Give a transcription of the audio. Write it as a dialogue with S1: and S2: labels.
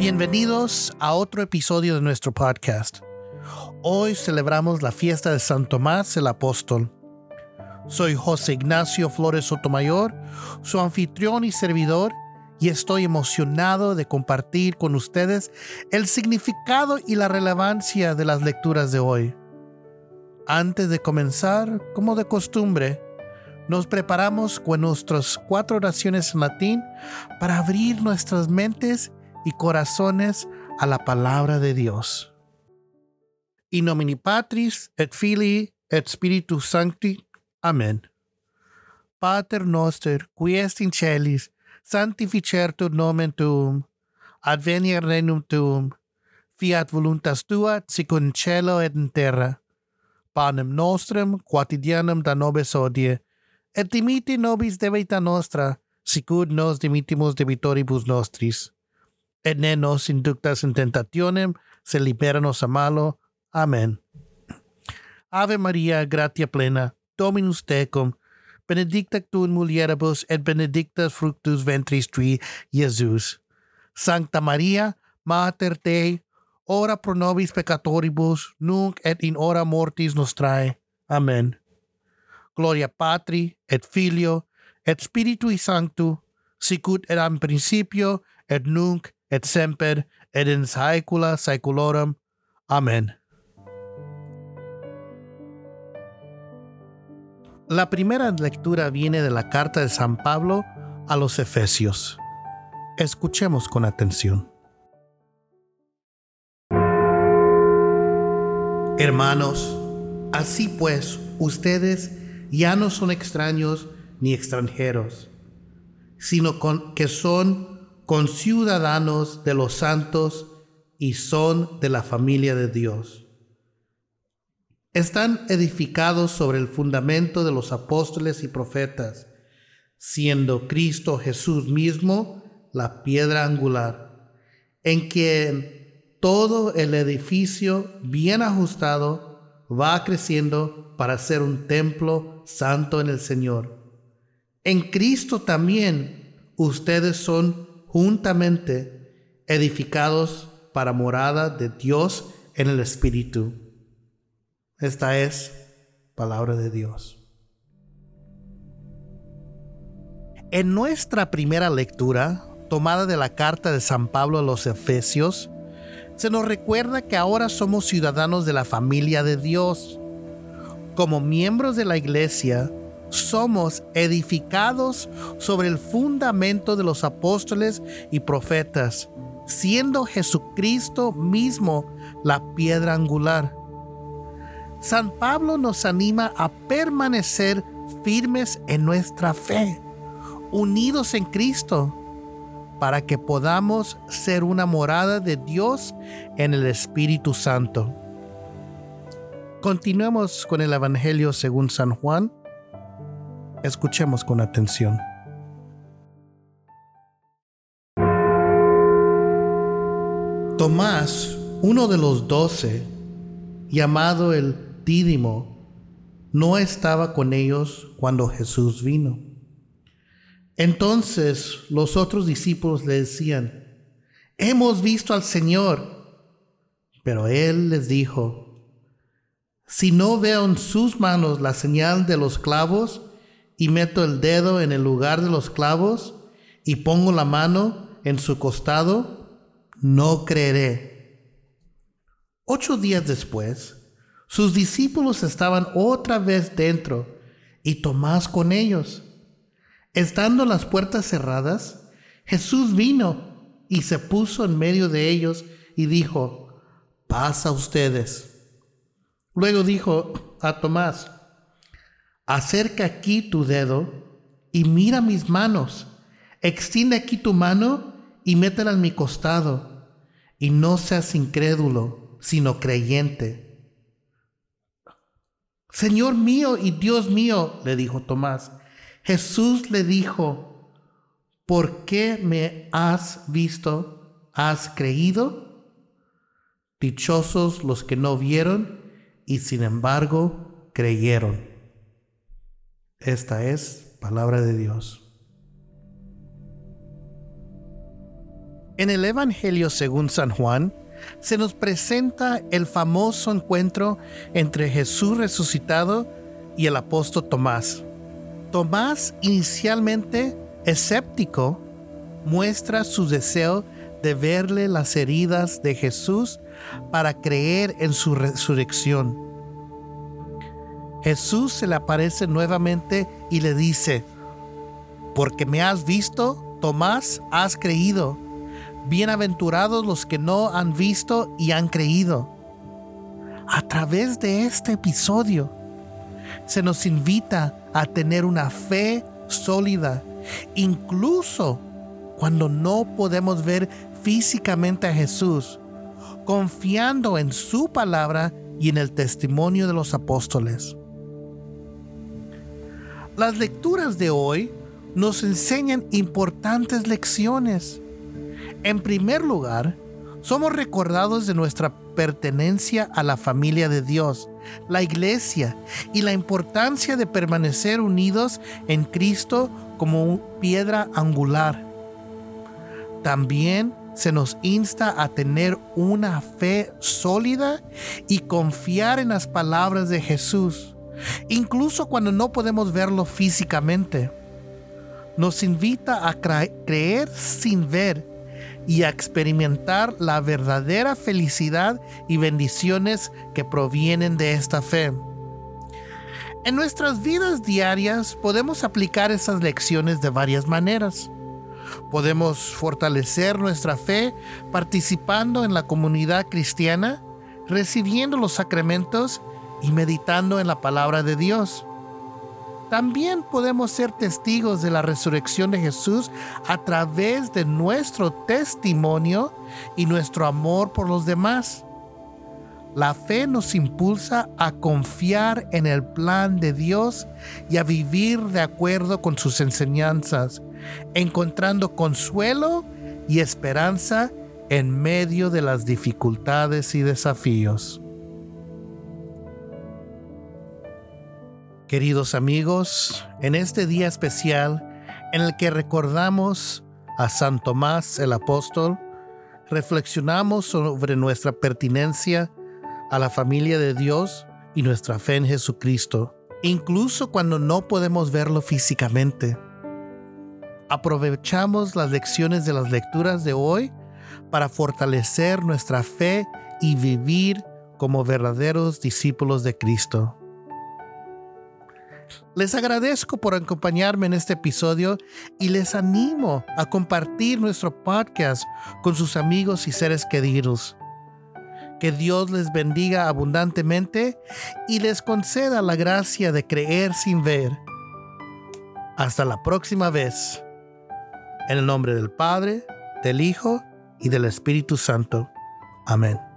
S1: Bienvenidos a otro episodio de nuestro podcast. Hoy celebramos la fiesta de San Tomás el Apóstol. Soy José Ignacio Flores Sotomayor, su anfitrión y servidor, y estoy emocionado de compartir con ustedes el significado y la relevancia de las lecturas de hoy. Antes de comenzar, como de costumbre, nos preparamos con nuestras cuatro oraciones en latín para abrir nuestras mentes y corazones a la palabra de Dios. In nomine Patris et Filii et Spiritus Sancti. Amen. Pater noster, qui est in celis, sanctificertur nomen tuum, adveniat regnum tuum, fiat voluntas tua, sic in cielo et in terra. Panem nostrum quotidianum da nobis odie, et dimiti nobis debita nostra, sicud nos dimitimus debitoribus nostris et ne nos inductas in tentationem, se liberanos a malo. Amen. Ave Maria, gratia plena, Dominus tecum, benedicta tu in mulieribus, et benedictus fructus ventris tui, Iesus. Sancta Maria, Mater Dei, ora pro nobis peccatoribus, nunc et in hora mortis nostrae. Amen. Gloria Patri, et Filio, et Spiritui Sanctu, sicut eram principio, et nunc, et semper, et in saecula saeculorum. Amén. La primera lectura viene de la carta de San Pablo a los Efesios. Escuchemos con atención. Hermanos, así pues, ustedes ya no son extraños ni extranjeros, sino que son conciudadanos de los santos y son de la familia de Dios. Están edificados sobre el fundamento de los apóstoles y profetas, siendo Cristo Jesús mismo la piedra angular, en quien todo el edificio bien ajustado va creciendo para ser un templo santo en el Señor. En Cristo también ustedes son juntamente edificados para morada de Dios en el Espíritu. Esta es palabra de Dios. En nuestra primera lectura, tomada de la carta de San Pablo a los Efesios, se nos recuerda que ahora somos ciudadanos de la familia de Dios. Como miembros de la iglesia, somos edificados sobre el fundamento de los apóstoles y profetas, siendo Jesucristo mismo la piedra angular. San Pablo nos anima a permanecer firmes en nuestra fe, unidos en Cristo, para que podamos ser una morada de Dios en el Espíritu Santo. Continuemos con el Evangelio según San Juan Escuchemos con atención. Tomás, uno de los doce, llamado el Dídimo, no estaba con ellos cuando Jesús vino. Entonces los otros discípulos le decían, hemos visto al Señor. Pero él les dijo, si no veo en sus manos la señal de los clavos y meto el dedo en el lugar de los clavos y pongo la mano en su costado, no creeré. Ocho días después, sus discípulos estaban otra vez dentro y Tomás con ellos. Estando las puertas cerradas, Jesús vino y se puso en medio de ellos y dijo, pasa ustedes. Luego dijo a Tomás, acerca aquí tu dedo y mira mis manos. Extiende aquí tu mano y métela en mi costado. Y no seas incrédulo, sino creyente. Señor mío y Dios mío, le dijo Tomás. Jesús le dijo, ¿por qué me has visto? ¿Has creído? Dichosos los que no vieron y sin embargo creyeron. Esta es palabra de Dios. En el Evangelio según San Juan, se nos presenta el famoso encuentro entre Jesús resucitado y el apóstol Tomás. Tomás, inicialmente escéptico, muestra su deseo de verle las heridas de Jesús para creer en su resurrección. Jesús se le aparece nuevamente y le dice, porque me has visto, Tomás, has creído. Bienaventurados los que no han visto y han creído. A través de este episodio se nos invita a tener una fe sólida, incluso cuando no podemos ver físicamente a Jesús, confiando en su palabra y en el testimonio de los apóstoles. Las lecturas de hoy nos enseñan importantes lecciones. En primer lugar, somos recordados de nuestra pertenencia a la familia de Dios, la iglesia, y la importancia de permanecer unidos en Cristo como piedra angular. También se nos insta a tener una fe sólida y confiar en las palabras de Jesús, incluso cuando no podemos verlo físicamente nos invita a creer sin ver y a experimentar la verdadera felicidad y bendiciones que provienen de esta fe. En nuestras vidas diarias podemos aplicar esas lecciones de varias maneras. Podemos fortalecer nuestra fe participando en la comunidad cristiana, recibiendo los sacramentos y meditando en la palabra de Dios. También podemos ser testigos de la resurrección de Jesús a través de nuestro testimonio y nuestro amor por los demás. La fe nos impulsa a confiar en el plan de Dios y a vivir de acuerdo con sus enseñanzas, encontrando consuelo y esperanza en medio de las dificultades y desafíos. Queridos amigos, en este día especial en el que recordamos a San Tomás el apóstol, reflexionamos sobre nuestra pertinencia a la familia de Dios y nuestra fe en Jesucristo, incluso cuando no podemos verlo físicamente. Aprovechamos las lecciones de las lecturas de hoy para fortalecer nuestra fe y vivir como verdaderos discípulos de Cristo. Les agradezco por acompañarme en este episodio y les animo a compartir nuestro podcast con sus amigos y seres queridos. Que Dios les bendiga abundantemente y les conceda la gracia de creer sin ver. Hasta la próxima vez. En el nombre del Padre, del Hijo y del Espíritu Santo. Amén.